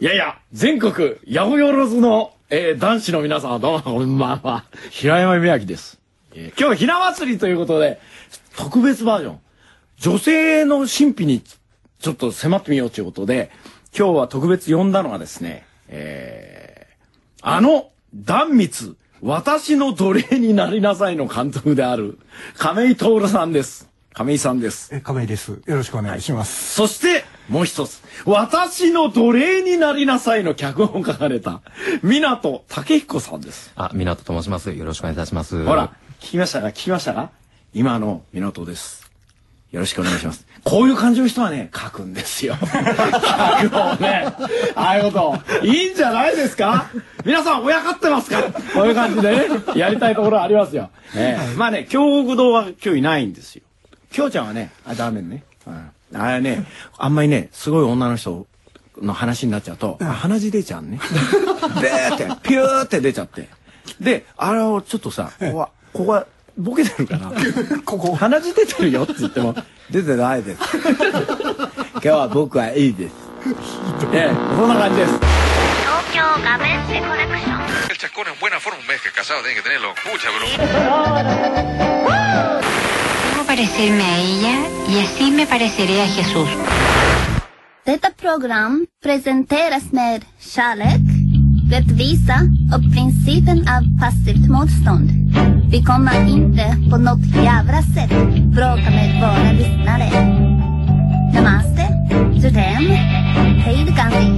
いやいや、全国、八百万の、えー、男子の皆さんはどうも、こんばんは。平山宮明です。えー今日はひな祭りということで、特別バージョン。女性の神秘にちょっと迫ってみようということで、今日は特別呼んだのがですね、えー、あの、断密、私の奴隷になりなさいの監督である、亀井徹さんです。亀井さんです。え、亀井です。よろしくお願いします。そして、もう一つ。私の奴隷になりなさいの脚本を書かれた、港武彦さんです。あ、港と申します。よろしくお願いいたします。ほら、聞きましたか？聞きましたか？今の港です。よろしくお願いします。こういう感じの人はね、書くんですよ。脚本をね。ああいうこと。いいんじゃないですか？皆さん、親かってますか？こういう感じでね、やりたいところありますよ。ええまあね、京極堂は今日いないんですよ。京ちゃんはね、あ、ダメね。うんあれね、あんまりね、すごい女の人の話になっちゃうと、あ鼻血出ちゃうね。でーって、ピューって出ちゃって。で、あれをちょっとさ、ここは、ここは、ボケてるから、ここ鼻血出てるよって言っても、出てないです。今日は僕はいいです。ええ、こんな感じです。東京ガベッセコレクション El chascón en buena forma, un mes que casado tiene que tenerlo. Pucha, pero. Parecerme a ella y así me pareceré a Jesús. Detta program presenteras med kärlek, rättvisa och principen av passivt motstånd. Vi kommer inte på något jävla sätt bråka med våra lyssnare. Namaste, Judem, hej då Gandhi.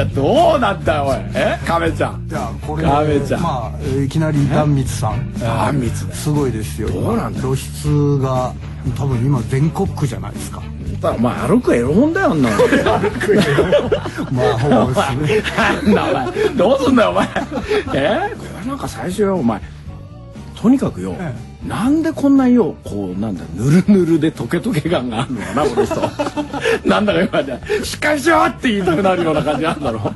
や、どうなんだよ、おい。え？亀ちゃん。じゃあ、これ、亀ちゃんまあ、えーいきなり断密さん。断密だよすごいですよ。どうなんだよ露出が、多分今全国区じゃないですか。お前歩くエロ本だよ、あんなの。まあ、ほぼですね。なんだお前どうすんだよお前え？これなんか最初よお前とにかくよ、えなんでこんなよこうなんだぬるぬるでトケトケ感があるのかなこの人なんだか今じゃしっかりしろって言いたくなるような感じなんだろ。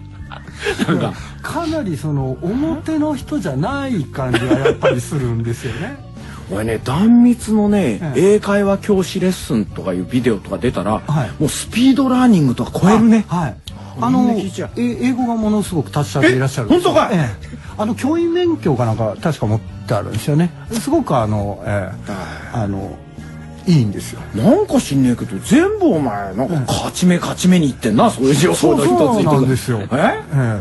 なんか。かなりその、表の人じゃない感じがやっぱりするんですよね。俺ね断密のね、ええ。英会話教師レッスンとかいうビデオとか出たら、はい。もうスピードラーニングとか超えるね。あはい。あの、英語がものすごく達者でいらっしゃる。本当かい？ええ。あの、教員免許かなんか確か持ってあるんですよね。すごくあの、ええ。あの、いいんですよ。なんか知んねえけど全部お前なんか勝ち目勝ち目にいってんなそういう情報の一つなんですよ。え？ええ。だからか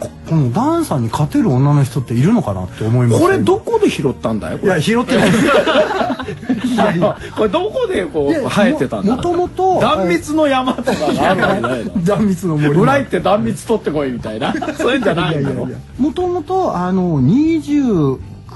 ここのダンさんに勝てる女の人っているのかなって思いますこれどこで拾ったんだよこれ。いや拾ってない。いやいやこれどこでこう生えてたんだ？もともと断密の山とかがあるわけな 断密の森。村行って断密取ってこいみたいな。そういうんじゃないんだ。ろもともとあの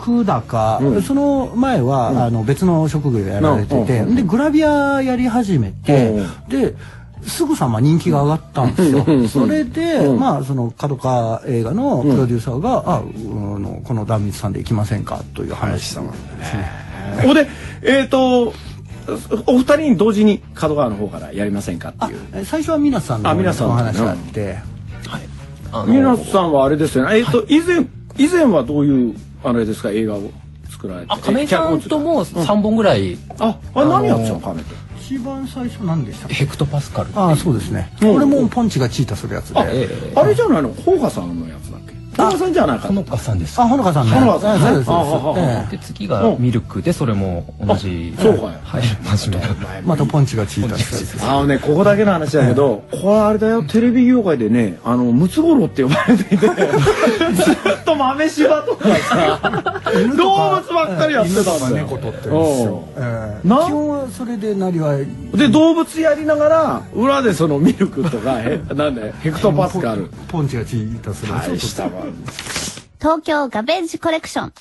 29だか、その前は、あの別の職業でやられてて、うん。でグラビアやり始めて、うん。ですぐさま人気が上がったんですよ。それで、まあその角川映画のプロデューサーが、ああのこの壇蜜さんで行きませんかという話したのですね。ほんでえっとお二人に同時に角川の方からやりませんかっていう。え最初は皆さんのあ皆さんお話があって、あの皆さんはあれですよね。えっと以前以前はどういうあれですか映画を作られてあ、亀井さんとも3本ぐらい、ああ何やってたの亀と一番最初何でしたっけヘクトパスカル。あそうですね。うんこれもポンチがチータするやつで。ええあれじゃないの甲賀さんのやつだっけほうかさんじゃないかほのかさんです。あ、ほのかさんね。ほのかさんねそうで次がミルクで、それも同じ。そうかよはい、真面目な。またポンチがチータするやつです。あのね、ここだけの話だけど、これあれだよ、テレビ業界でね、あの、ムツゴロウって呼ばれていて、ずっと豆柴とかさ、動物ばっかりやってたんだよ。基本はそれでなりわい。で、動物やりながら、裏でそのミルクとか、へなんだよ、ヘクトパスカル。ポポンチがチータする大したもん。東京ガベージコレクション。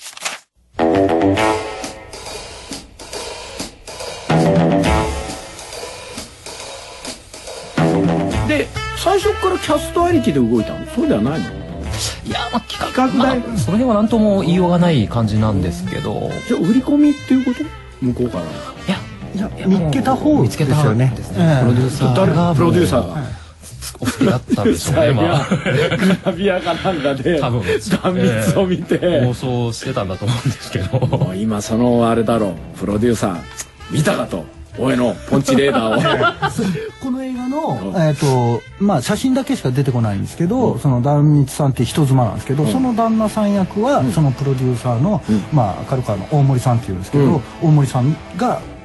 で、最初からキャストありきで動いたの？そうではないの？いや、まあ、企画企画代まあその辺は何とも言いようがない感じなんですけど。じゃあ、売り込みっていうこと？向こうから。いや、いや見つけた方見つけたですよねですええね。プロデューサー。プロデューサーが。きだったんでしょうね まあ。グラビアかなんかで多分。断蜜を見て、妄想してたんだと思うんですけど。もう今そのあれだろうプロデューサー見たかと俺のポンチレーダーを。この映画の、えっ、と、まあ、写真だけしか出てこないんですけど、その壇蜜さんって人妻なんですけど、その旦那さん役は、そのプロデューサーの、まあ、カルカの大森さんっていうんですけど、大森さんが、うん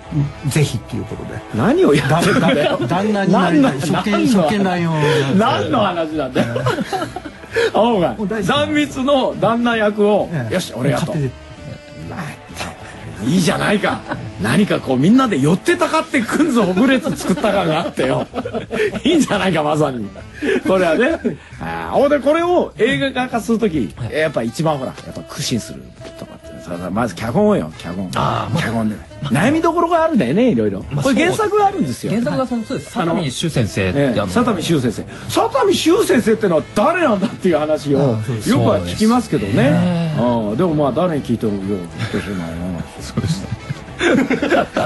ぜひっていうことで。何をやってんだよ旦旦那になりたい。何の職権、職権乱用。何の話なんだよ青がもう大好き断蜜の旦那役を、ええ。よし俺やと。いいじゃないか。何かこうみんなで寄ってたかってくんぞオムレツ作った感があってよ。いいんじゃないかまさに。これはね。ああほんでこれを映画化する時、やっぱ一番ほらやっぱ苦心するとかって。まず脚本よ脚本。あー。ま脚本で、悩みどころがあるんだよねいろいろ、まあこれ原作があるんですよ。原作がそのそうです。佐見修先生。佐見修先生。佐見修先生ってのは誰なんだっていう話をよくは聞きますけどね。ああでもまあ誰に聞いてもよう聞いてしまうな。そうですね。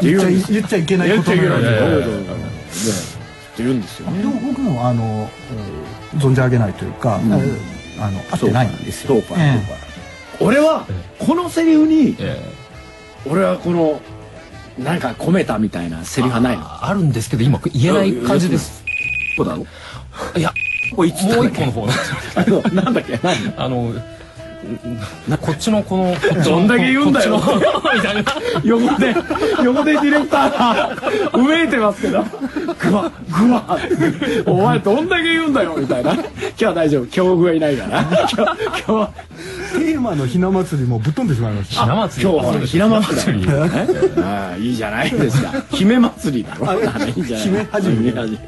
言っちゃいけない言ことっちゃいけないんで。って言うんですよね。でも僕もあの、えー存じ上げないというか、ん。えーあの会ってないんですよ。俺はこのセリフにえ。俺はこのなんか込めたみたいなセリフはないの？ああるんですけど今言えない感じです。そうだろ？いやもう一個の方 なんだっけ？何？あのこっちのこの どんだけ言うんだよ。みたいな。横で横でディレクターがうめいてますけど。グワグワ。お前どんだけ言うんだよみたいな。今日は大丈夫。強風はいないから今日今日はテーマのひな祭りもぶっ飛んでしまいました。ひな祭り？今日はひな祭り。ああいいじゃないですか。姫祭りだろ。あいいじゃない姫始め。うん。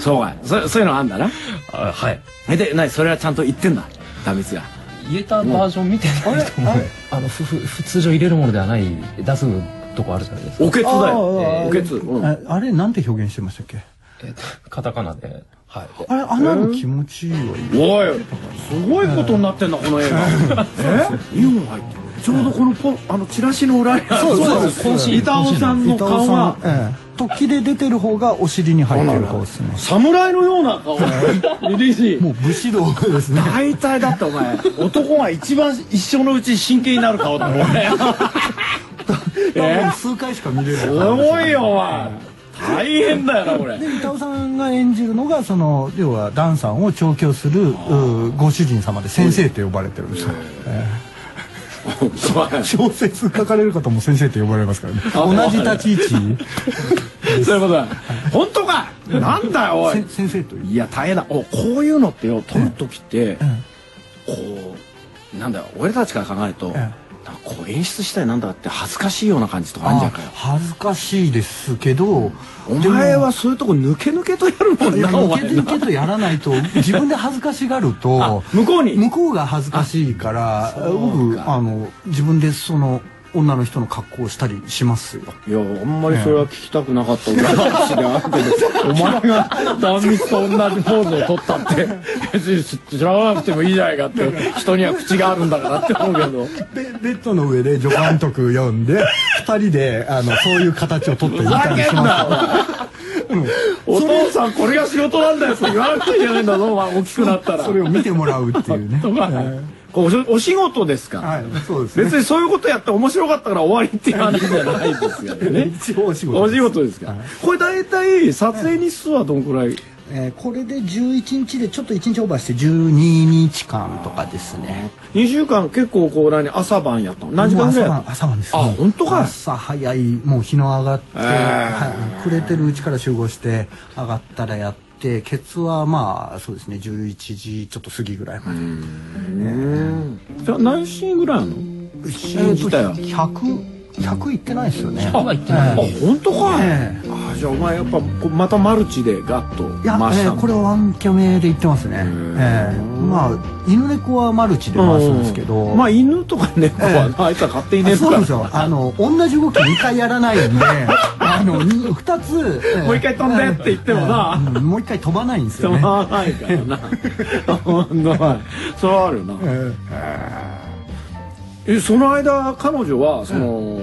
そうか。そそういうのあんだな。あはい。えで何それはちゃんと言ってんだ？ダミツが。言えたバージョン見てないと思う。あのふふ普通常入れるものではない出すとこあるじゃないですか。おけつだよ。おけつ。あれ？なんて表現してましたっけ？えっとカタカナではい。あれあんなの気持ちいいわおいすごいことになってんだ この映画。え？入ってるちょうどこのポあのチラシの裏にそうそうそう。板尾さんの顔が、ええ、突起で出てる方がお尻に入ってる顔ですね。侍のような顔。リリーシーもう武士道ですね。大体だってお前男が一番一生のうち真剣になる顔だもんねえ？数回しか見れない。すごいよお前大変だよなこれ。で板尾さんが演じるのがその要はダンさんを調教するうご主人様で先生って呼ばれてるんですよ、ええ。小説書かれる方も先生って呼ばれますからね。同じ立ち位置。そういうことだ。本当か？なんだよおい。せ先生といや大変だ。おこういうのってよ撮る時ってこうなんだよ俺たちから考えるとこう演出したいなんだって恥ずかしいような感じとかあるんじゃんかよ。恥ずかしいですけどお前はそういうとこ抜け抜けとやるもんな抜け抜けとやらないと自分で恥ずかしがると向こうに。向こうが恥ずかしいから僕あの自分でその女の人の格好をしたりしますよ。いやあんまりそれは聞きたくなかった裏話であるけどお前が断蜜と同じポーズを取ったって別に 知らなくてもいいじゃないかって人には口があるんだからって思うけど。ベベッドの上で助監督読んで二人であのそういう形をとってみたりします。お父さんこれが仕事なんだよって言わなくちゃいけないんだぞお前大きくなったら。それを見てもらうっていうね こうお仕事ですか、はいそうですね。別にそういうことやって面白かったから終わりっていう話じゃないですよね。一応お仕事お仕事ですか、これ大体撮影日数はどんくらい、えーこれで11日でちょっと1日オーバーして12日間とかですね。2週間結構こう何朝晩やったの？何時間ぐらい朝晩朝晩ですあ本当か。朝早いもう日の上がって、えー。はい、暮れてるうちから集合して上がったらやってケツはまあそうですね11時ちょっと過ぎぐらいまで。じゃあ何シーンぐらいあるの？え自体は100 100いってないですよね。今言ってない。あ本当か、ええ。あじゃあお前やっぱまたマルチでガッといや、回した。のえーこれはワンキャメで言ってますね、え。ーまあ犬猫はマルチで回すんですけど、うんまあ犬とか猫は、あいつは勝手に寝るからそうなんですよ。あの同じ動き2回やらないんで あの2つ、えーもう一回飛んでって言ってもな。もう一回飛ばないんですよね。飛ばないからな。それはあるな、ええその間彼女はその、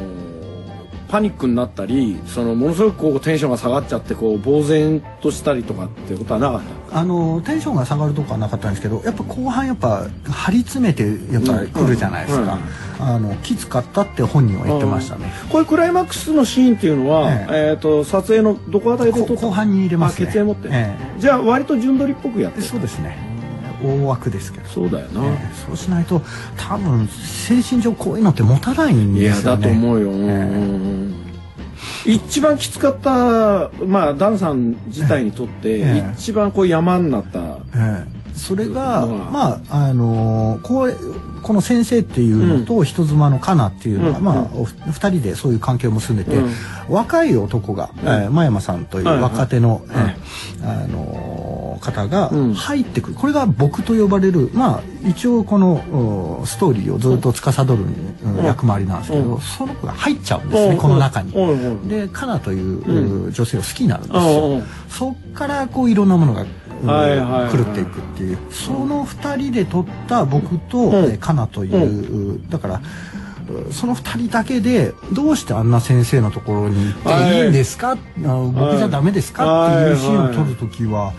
パニックになったりそのものすごくこうテンションが下がっちゃってこう呆然としたりとかってことはなかった？あのテンションが下がるとこはなかったんですけどやっぱ後半やっぱ張り詰めてやっぱり来るじゃないですか、あのきつかったって本人は言ってましたね、こういうクライマックスのシーンっていうのは、ええ。ー、と撮影のどこあたりで撮った？こ後半に入れますね。あ血縁持って、え。じゃあ割と順取りっぽくやってる。そうですね大枠ですけど。そうだよな、ええそうしないと多分精神上こういうのって持たないんいやですよね。だと思うよ、うんうんうん。一番きつかったまあダンさん自体にとって、ええ。一番こう山になった。ええ。それが、うんまああのーこうこの先生っていうのと人妻のカナっていうのが、うん。まあお二人でそういう関係を結んでて、うん。若い男が、えー真山さんというはいはい。若手の、えーあのー方がうん。入ってくる、これが僕と呼ばれるまあ一応このおストーリーをずっと司る、うん役回りなんですけど、うん。その子が入っちゃうんですね、うん。この中に。でカナという、う女性を好きになるんですうん。よ。うん。そっからこういろんなものが、狂っていくっていう。その二人で撮った僕と、カナという、だからうその二人だけでどうしてあんな先生のところに行っていいんですか、あ僕じゃダメですか？っていうシーンを撮る時は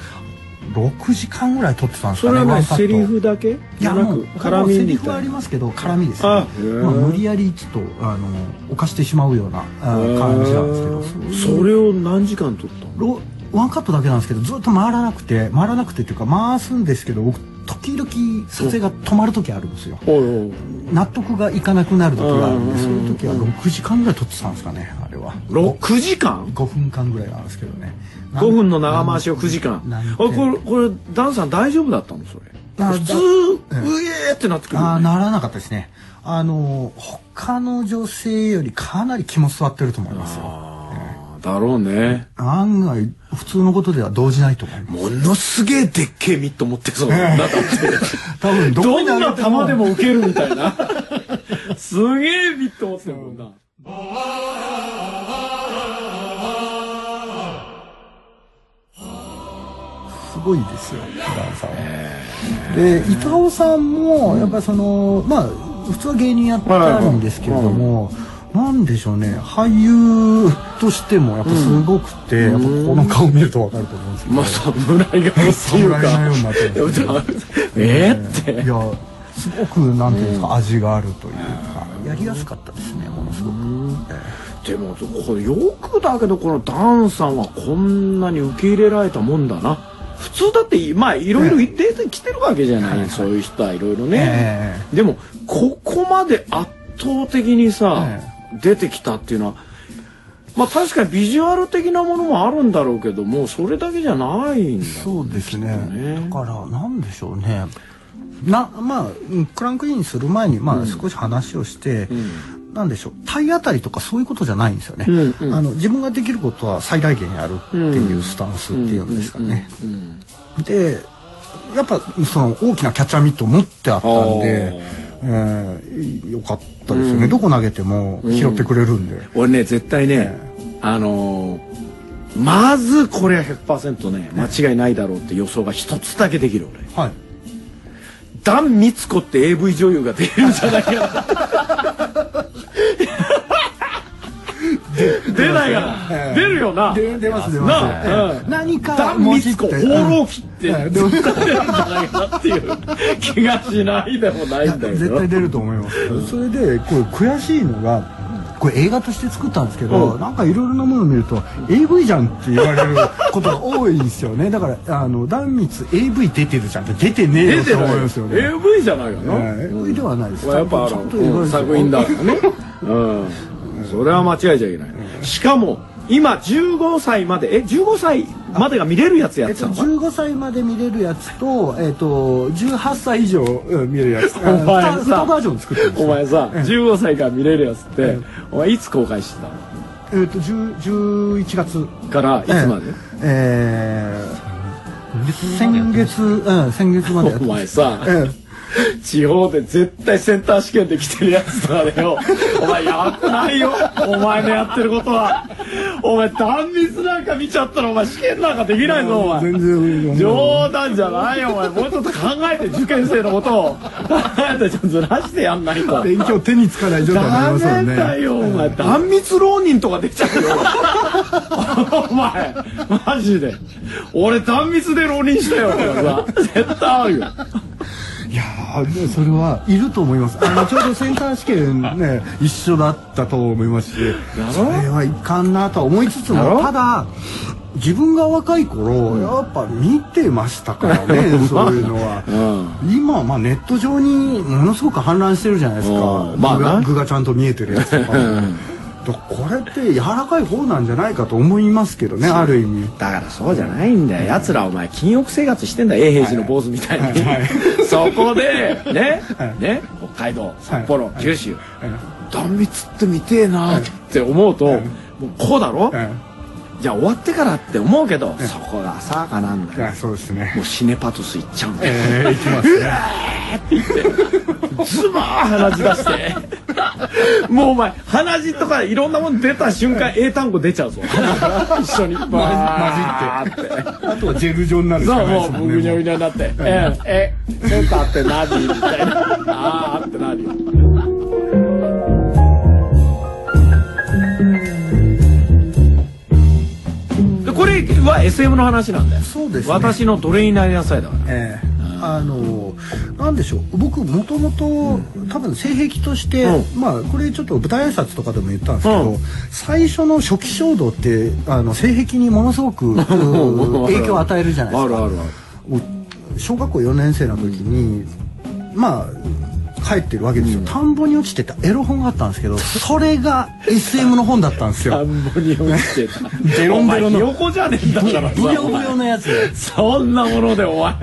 6時間ぐらい撮ってたんですかねそれはセリフだけ？いやもう絡みセリフはありますけど絡みですね。まあ、無理やりちょっとあの犯してしまうようなあ感じなんですけど。それを何時間撮ったの？ロワンカットだけなんですけどずっと回らなくて回らなくてっていうか回すんですけど僕時々撮影が止まる時あるんですよ。納得がいかなくなる時があるんでうんそういう時は6時間ぐらい撮ってたんですかねあれは。6時間？5分間ぐらいなんですけどね5分の長回しを9時間。あこれこれダンさん大丈夫だったの？それ。あ普通だうえーってなってくるよね。ああならなかったですね。あの他の女性よりかなり気も座ってると思いますよ。だろうね。案外普通のことでは動じないと思います。ものすげえでっけえミット持ってそうな。って多分どこにどんな球でも受けるみたいな。すげえミット持ってるもんなごいですよダンさん。は。で板尾さんもやっぱりそのまあ普通は芸人やってあるんですけれども、なんでしょうね俳優としてもやっぱすごくて、やっぱこの顔見るとわかると思うんですけど、まあ侍顔っていう 侍のようになってかますねえーって。いやすごくなんていうんですか、味があるというかやりやすかったですねものすごく。でもこれよくだけどこのダンさんはこんなに受け入れられたもんだな普通だってまあいろいろ出てきてるわけじゃない、そういう人はいろいろね、えでもここまで圧倒的にさ、出てきたっていうのはまあ確かにビジュアル的なものもあるんだろうけどもそれだけじゃないんだそうですね。ね。だからなんでしょうね。なまあうんクランクインする前にまあ少し話をして、なんでしょう体当たりとかそういうことじゃないんですよね、うんうん。あの自分ができることは最大限やるっていうスタンスっていうんですかね、でやっぱその大きなキャッチャーミットを持ってあったんで、えー、よかったですよね、どこ投げても拾ってくれるんで、俺ね絶対ね、あのーまずこれは100%ね間違いないだろうって予想が一つだけできる俺。はいダン・ミツコって AV 女優が出るんじゃないかな 出ないかな出るよな。で出ます出なます、あええ。うん。何かダン・ミツコ放浪記ってはい出るんじゃないかなっていう。気がしないでもないんだけど絶対出ると思います。それでこれ悔しいのがこれ映画として作ったんですけど、なんかいろいろなものを見ると AV じゃんって言われることが多いんですよね。だからあの断密 AV 出てるじゃんって出てねえよと出て思いますよね。AV じゃないよな、ええ AV ではないです。まあやっぱあちゃのんと映画ですよ作品だからね。うん。それは間違えちゃいけない。しかも今15歳までえ15歳までが見れるやつやえってと、ったのか。な15歳まで見れるやつと,、えっと18歳以上うん見れるやつ。お前さ。2バージョン作ってるんですよ。お前さ15歳から見れるやつってお前いつ公開してえっと10 11月たから。いつまで？えー先月、うん、先月までお前さ。え 地方で絶対センター試験で来てるやつとかでよお前やばくないよ。お前のやってることは。お前断密なんか見ちゃったらお前試験なんかできないぞお前。全然冗談じゃないよお前。もうちょっと考えて受験生のことを。考えてちょっとずらしてやんないと。勉強手につかない状態になりダますもんメだねよお前。断密浪人とかできちゃうよ。お前マジで。俺断密で浪人したよさ絶対あるよいやーそれはいると思います。あのちょうどセンター試験ね 一緒だったと思いますしそれはいかんなとは思いつつもただ自分が若い頃、やっぱ見てましたからね そういうのは、今はまあネット上にものすごく氾濫してるじゃないですか、うん。まあな具がちゃんと見えてるやつとか これって柔らかい方なんじゃないかと思いますけどねある意味。だからそうじゃないんだよ。奴らお前禁欲生活してんだよ永平寺の坊主みたいに、はい。はい。そこでね、はい。ね北海道札幌、はい。九州、はい。断密って見てえなって思うと、もうこうだろ、えじゃあ終わってからって思うけど、そこが浅はかなんだよ。そうですね。もうシネパトス行っちゃうんだよ、ええいきますね。ズバー鼻血出して。もうお前鼻血とかいろんなもの出た瞬間英単語出ちゃうぞ。一緒に。バーって。あとはジェル状になるしそうかないもうブグですもんねニョブニョになって「えええセンターって何?」みたいな「あーってなるよこれは SM の話なんだよ。そうですね。私の奴隷になりなさいだから。ええ。あのなんでしょう。僕もともと多分性癖として、うまあこれちょっと舞台挨拶とかでも言ったんですけど、うん。最初の初期衝動ってあの性癖にものすごくうー 影響を与えるじゃないですか。あるあるある。小学校4年生の時に、まあ帰ってるわけですよ、田んぼに落ちてた。エロ本があったんですけど それが SM の本だったんです田よんぼに落ちてた。ベロンベロンの。お前ひよこじゃねえんだからさ。ブヨブヨのやつ。でそんなものでお前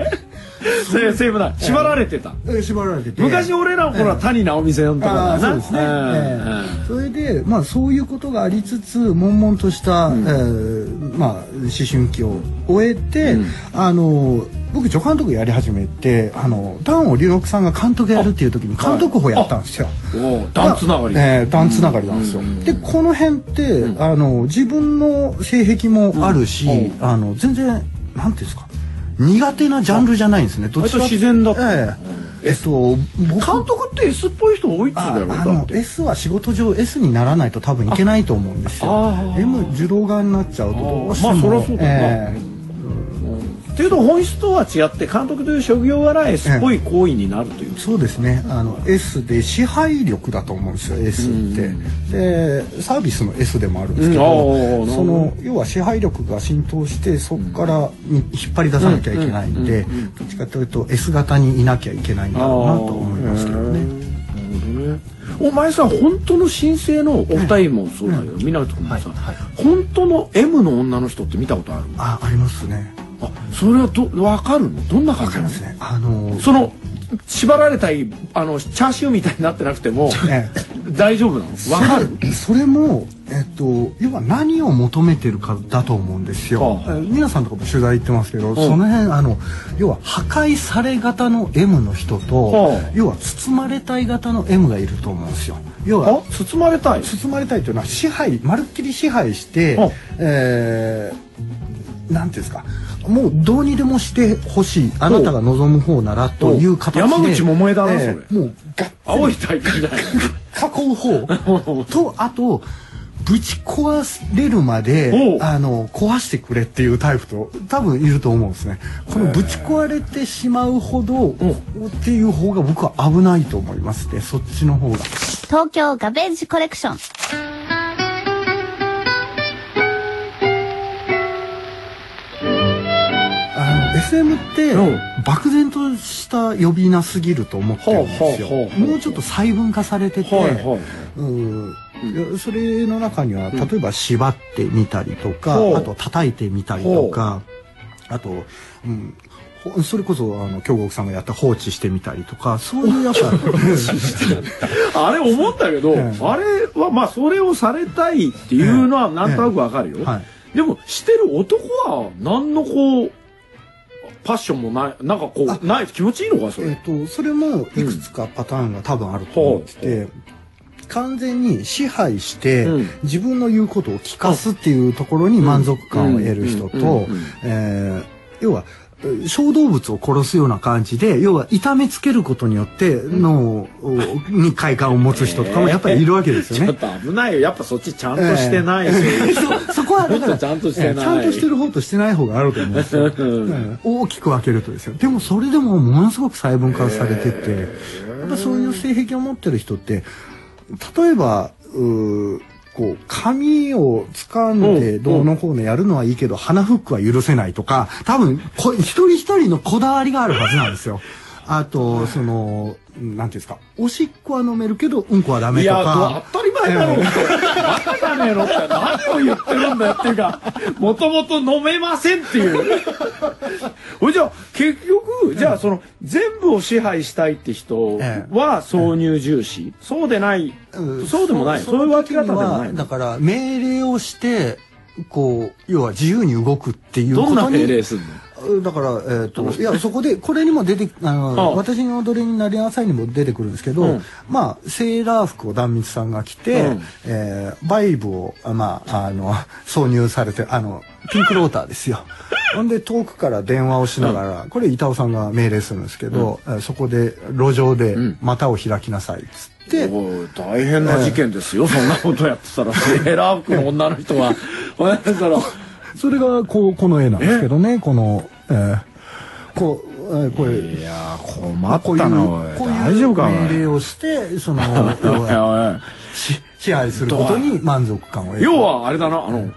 セーブだ。縛られてた。え縛られてて。昔俺らの頃は谷直美戦とかそうですね、ええ。それでまあそういうことがありつつ悶々とした、えーまあ思春期を終えて、あの僕助監督やり始めてあのダンを龍六さんが監督やるっていう時に監督補やったんですよ。おうダンつながり。えー、ダンつながりなんですよ。でこの辺って、あの自分の性癖もあるし、あの全然なんていうんですか苦手なジャンルじゃないんですね。どっちか自然だ。ええ。えっと僕。監督って S っぽい人多いっつうんあだよあ S は仕事上 S にならないと多分いけないと思うんですよ。M 受動側になっちゃうとどうしても。まあそりゃそうだな。えっていうと本質とは違って監督という職業柄 S っぽい行為になるという。えそうですね。あの S で支配力だと思うんですよ S って、でサービスの S でもあるんですけど、なるほど。その要は支配力が浸透してそこからに引っ張り出さなきゃいけないんで、どっちかというと S 型にいなきゃいけないんだろうなと思いますけどね。お前さ本当の新生のお二人もそうだけど湊君もさ本当の M の女の人って見たことある？あありますね。あそれはど分かるの？どんな感わじなの？かりますね。あのその縛られたいあのチャーシューみたいになってなくてもえ大丈夫なの？分かる？それも、えっと、要は何を求めてるかだと思うんですよ。はあ。え皆さんとかも取材行ってますけど、その辺あの要は破壊され型の M の人と、はあ。要は包まれたい型の M がいると思うんですよ。要はあ包まれたい？包まれたいというのは支配まるっきり支配して、はあ。えーなんていうんですか？もうどうにでもしてほしいあなたが望む方ならという形で山口百恵だなえーそれ。もうがっ青い大会じゃない囲う。方とあとぶち壊れるまおでう。あの壊してくれっていうタイプと多分いると思うんですね。このぶち壊れてしまうほどっていう方が僕は危ないと思いますね。そっちの方が。東京ガベージコレクション。SM ってうん。漠然とした呼び名すぎると思ってるんですよ。もうちょっと細分化されてて、うん。それの中には例えば縛ってみたりとか、あと叩いてみたりとかあと、うん、ほそれこそあの京極さんがやった放置してみたりとかそういうやっぱ あれ思ったけど、ええ。あれはまあそれをされたいっていうのはなんとなくわかるよ、ええ。はい。でもしてる男は何のこうパッションもないなんかこうない気持ちいいのかそれ、えっとそれもいくつかパターンが多分あると思ってて、完全に支配して、うん。自分の言うことを聞かすっていうところに満足感を得る人と要はえ小動物を殺すような感じで要は痛めつけることによって脳に快感を持つ人とかもやっぱりいるわけですよね。ちょっ。と危ないよ。やっぱそっちちゃんとしてない、そういうそそこはだからちゃんとしてない。ええちゃんとしてる方としてない方があると思うんですよ、うん。大きく分けるとですよでもそれでもものすごく細分化されてて。やっぱそういう性癖を持ってる人って例えばうこう髪を掴んでどうのこうのやるのはいいけど鼻フックは許せないとか多分こ一人一人のこだわりがあるはずなんですよ。あとそのなんていうんですかおしっこは飲めるけどうんこはダメといやか。当たり前だろ。バカじゃねえのって何を言ってるんだよっていうか もともと飲めませんっていう。ほいじゃあ結局じゃあその全部を支配したいって人えは挿入重視、そうでない、そうでもない。そういう分け方でもないだから命令をしてこう要は自由に動くっていうことにどんな命令すんの？だから、えー、といやそこでこれにも出てあの私の踊りになりなさいにも出てくるんですけど、うん。まあセーラー服を壇蜜さんが着て、うん。えーバイブをあまああの挿入されてあのピンクローターですよ。ほんで遠くから電話をしながら、これ板尾さんが命令するんですけど、えーそこで路上でん。股を開きなさいっつって、おい大変な事件ですよ、そんなことやってたらセーラー服の女の人が それがこうこの絵なんですけどねこの、えーこう、えーこれいや困ったなおい大丈夫か命令をしてその支配することに満足感を得る要はあれだなあの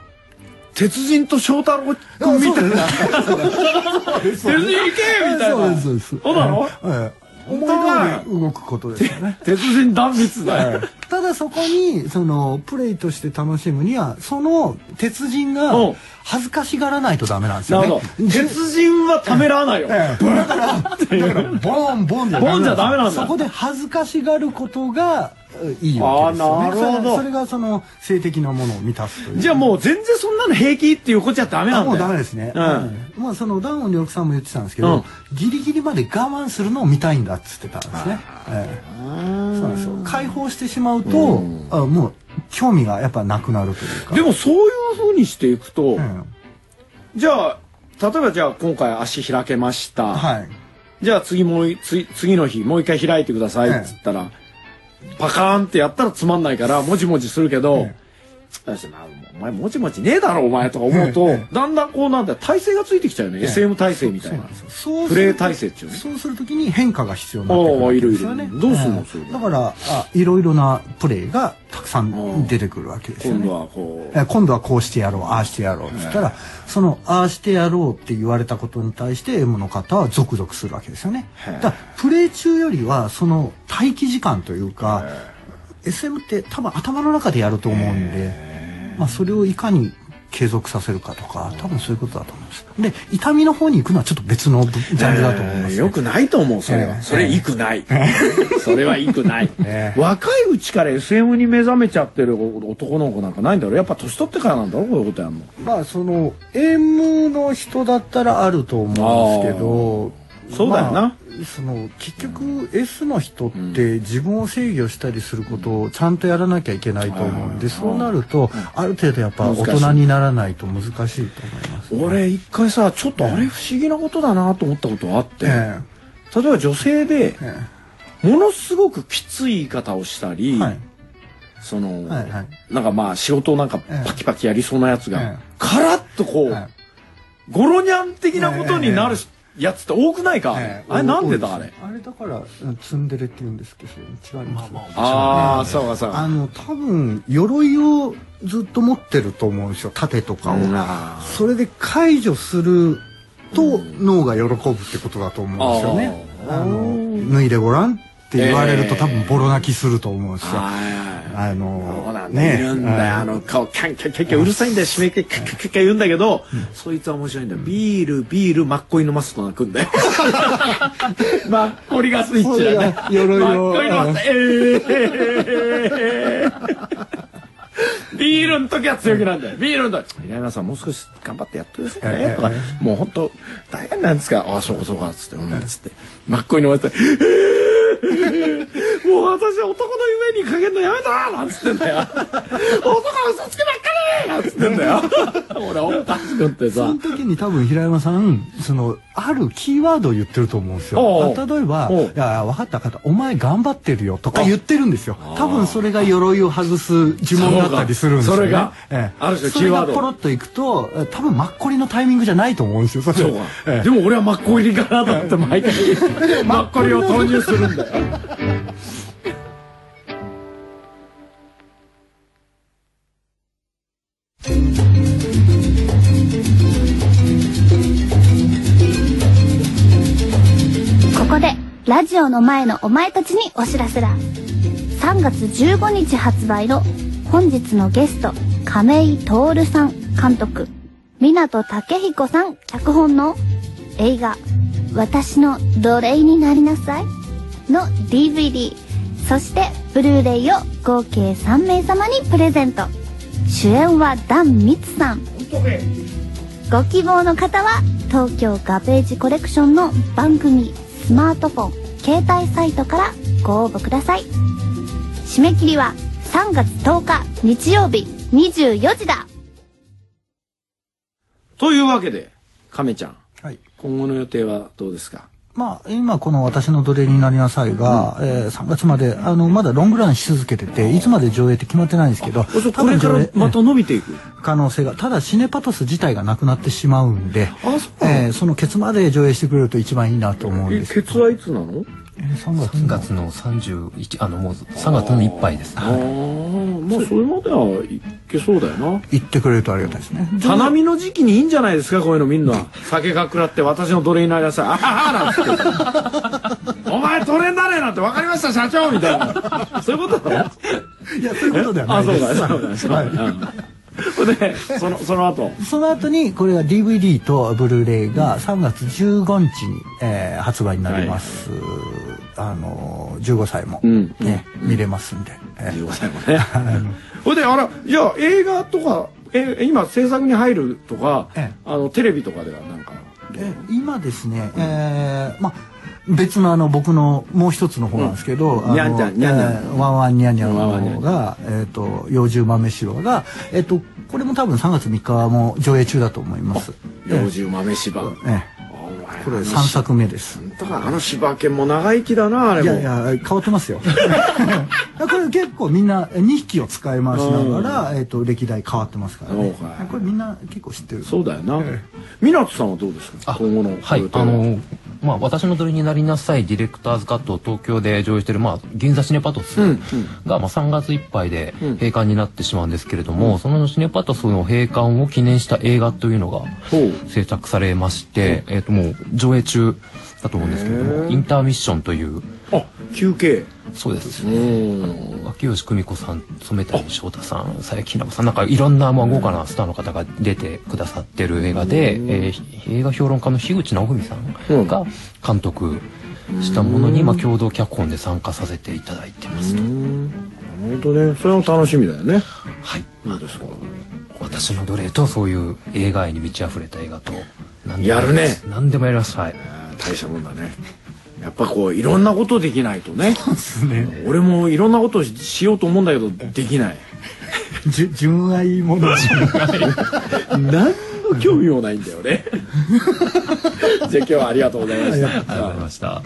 鉄人と翔太郎君みたいな。鉄人行けみたいな。そうですそうです。そうなの？ええ思い通り動くことですよね。鉄人断密だよ。ただそこにそのプレイとして楽しむにはその鉄人がうん。恥ずかしがらないとダメなんですよね。鉄人はためらわないよ。ええ。だからだからボンボンじゃボンじゃダメなんだ。そこで恥ずかしがることがえいいわけですよね。なるほど。それがその性的なものを満たすという。じゃあもう全然そんなの平気っていうことじゃダメなんだもうダメですね、うん。うん。まあそのダウン良さんも言ってたんですけど、うん。ギリギリまで我慢するのを見たいんだっつってたんですね、ええ。そうなんですよ。解放してしまうと、あもう興味がやっぱなくなるというか。でもそういうふうにしていくと、うん。じゃあ例えばじゃあ今回足開けました、はい。じゃあ次もう次の日もう一回開いてくださいっつったら、パカーンってやったらつまんないからもじもじするけど、お前もじもじねえだろお前とか思うと、えだんだんこうなんだよ。体勢がついてきちゃうよね、SM 体勢みたいな。そうプレー体制っていうのそうするときに変化が必要になってくるわけですよね。ああいるいるどうすんのだからあいろいろなプレーがたくさん出てくるわけですよね。今度はこう。え今度はこうしてやろうああしてやろうっつったら、そのああしてやろうって言われたことに対して M の方はゾクゾクするわけですよね。だプレイ中よりはその待機時間というか SM って多分頭の中でやると思うんで、まあ、それをいかに継続させるかとか多分そういうことだと思います。で痛みの方に行くのはちょっと別のジャンルだと思います、ね。よくないと思うそれは、ええそれいくない。それはいくない、ええ若いうちから SM に目覚めちゃってる男の子なんかないんだろやっぱ年取ってからなんだろこういうことやんの。まあその M の人だったらあると思うんですけどそうだよな。まあその結局 S の人って自分を制御したりすることをちゃんとやらなきゃいけないと思うんでそうなるとある程度やっぱ大人にならないと難しいと思います。俺一回さちょっとあれ不思議なことだなと思ったことあって、え例えば女性でえものすごくきつい言い方をしたり、はい。その、はいはい。なんかまあ仕事をなんかええ。パキパキやりそうなやつが、ええ。カラッとこう、はい。ゴロニャン的なことになるえやつって多くないか、ええあれなんでだあれ？あれだからうんツンデレって言うんですけど違います、ああそうかそうか。あの多分鎧をずっと持ってると思うんですよ盾とかを、あそれで解除すると脳が喜ぶってことだと思うんですよね。あーあの脱いでごらんって言われるとえー多分ボロ泣きすると思うんですよ。はいあのなんだ、いるんだよ。ああのの、顔、キャンキャンキャンキャンうるさいんだよ。締め切り、キャッキャッキャッキャ言うんだけど、そいつは面白いんだよ。ビール、ビール、マッコリのマスと泣くんだよ。マッコリがスイッチだね。マッコリのマス、えー、ビビールの時は強気なんだよ。ビールの時。平山さんもう少し頑張ってやってくださいね。とか、もう本当大変なんですか。ああ、そうかそうか、つって、うん、つって。真っ向に飲まれて、もう私男の夢にかけるのやめたなんつってんだよ。男は嘘つきばっかりなんつってんだよ。俺おかしくってさ。その。時に多分平山さんそのあるキーワードを言ってると思うんですよ。例えばおう「いや分かった分かった。お前頑張ってるよ」とか言ってるんですよ。多分それが鎧を外す呪文だったりするんですよね。それがええ。ある種キーワード。それがポロッといくとえ多分マッコリのタイミングじゃないと思うんですよそれ。そうか。ええでも俺はマッコリかなと思って毎回。マッコリを投入するんだよ。ラジオの前のお前たちにお知らせだ。3月15日発売の本日のゲスト、亀井徹さん監督、港武彦さん脚本の映画、私の奴隷になりなさいの DVD、そしてブルーレイを合計3名様にプレゼント。主演はダン・ミツさん。ご希望の方は東京ガベージコレクションの番組スマートフォン携帯サイトからご応募ください。締め切りは3月10日日曜日24時だ。というわけで、亀ちゃん、はい。今後の予定はどうですか？まあ、今この私の奴隷になりなさいが、えー3月まで、あの、まだロングランし続けてて、いつまで上映って決まってないんですけど、これからまた伸びていく。可能性が、ただシネパトス自体がなくなってしまうんで、あそうえーそのケツまで上映してくれると一番いいなと思うんえ、ですけど。ケツはいつなの？えー3月。3月の31あのもう3月のいっぱいです。ああ、まあそれまではいけそうだよな。言ってくれるとありがたいですね。花見の時期にいいんじゃないですかこういうの見んのは。酒がくらって私の奴隷になりなさい。あははなんつって。お前奴隷になれなんて分かりました社長みたいな。そういうことだろいや、そういうことではなあ、いです。そうだ、そうだ、そうで、その、その後。その後にこれが DVD とブルーレイが3月15日に、えー発売になります、あのー15歳も、うんね見れますんで、えー15歳もね。ほいで、あら、いや、映画とか、え、今制作に入るとかええ、あの、テレビとかではなんか。え今ですね、えーまあ別のあの僕のもう一つの方なんですけど、うんにゃんちゃんにゃんにゃんえーワンワンニャンニャンワンワンニャンの方が、えっ、と、幼獣豆城が、えっ、と、これも多分3月3日も上映中だと思います。幼獣豆柴。ええこれ3作目です。だからあの柴犬も長生きだな、あれも。いやいや、変わってますよ。これ結構みんな2匹を使い回しながら、えっ、と、歴代変わってますからね。これみんな結構知ってる。そうだよな。湊さんはどうですか？今後のはいあのまあ私の鳥になりなさいディレクターズカットを東京で上映してるまあ銀座シネパトスうんうん。がまあ3月いっぱいでうん。閉館になってしまうんですけれども、そのシネパトスの閉館を記念した映画というのが制作されまして、えっ、ともう上映中だと思うんですけれどもインターミッションという。あ、休憩。そうです。うねん。秋吉久美子さん染谷翔太さん佐伯ひな子さんなんかいろんなまあ豪華なスターの方が出てくださってる映画で、えー映画評論家の樋口直文さんが監督したものにまあ共同脚本で参加させていただいてますと。本当ね、それも楽しみだよね。はい。そうですか。私の奴隷とそういう映画愛に満ち溢れた映画と何でもやるね。何でもやります。はい大したもんだね。やっぱこう、いろんなことできないとね。ですね。俺もいろんなことししようと思うんだけど、できない。じゅ純愛もの。何の興味もないんだよね。じゃあ今日はありがとうございました。ありがとうございました。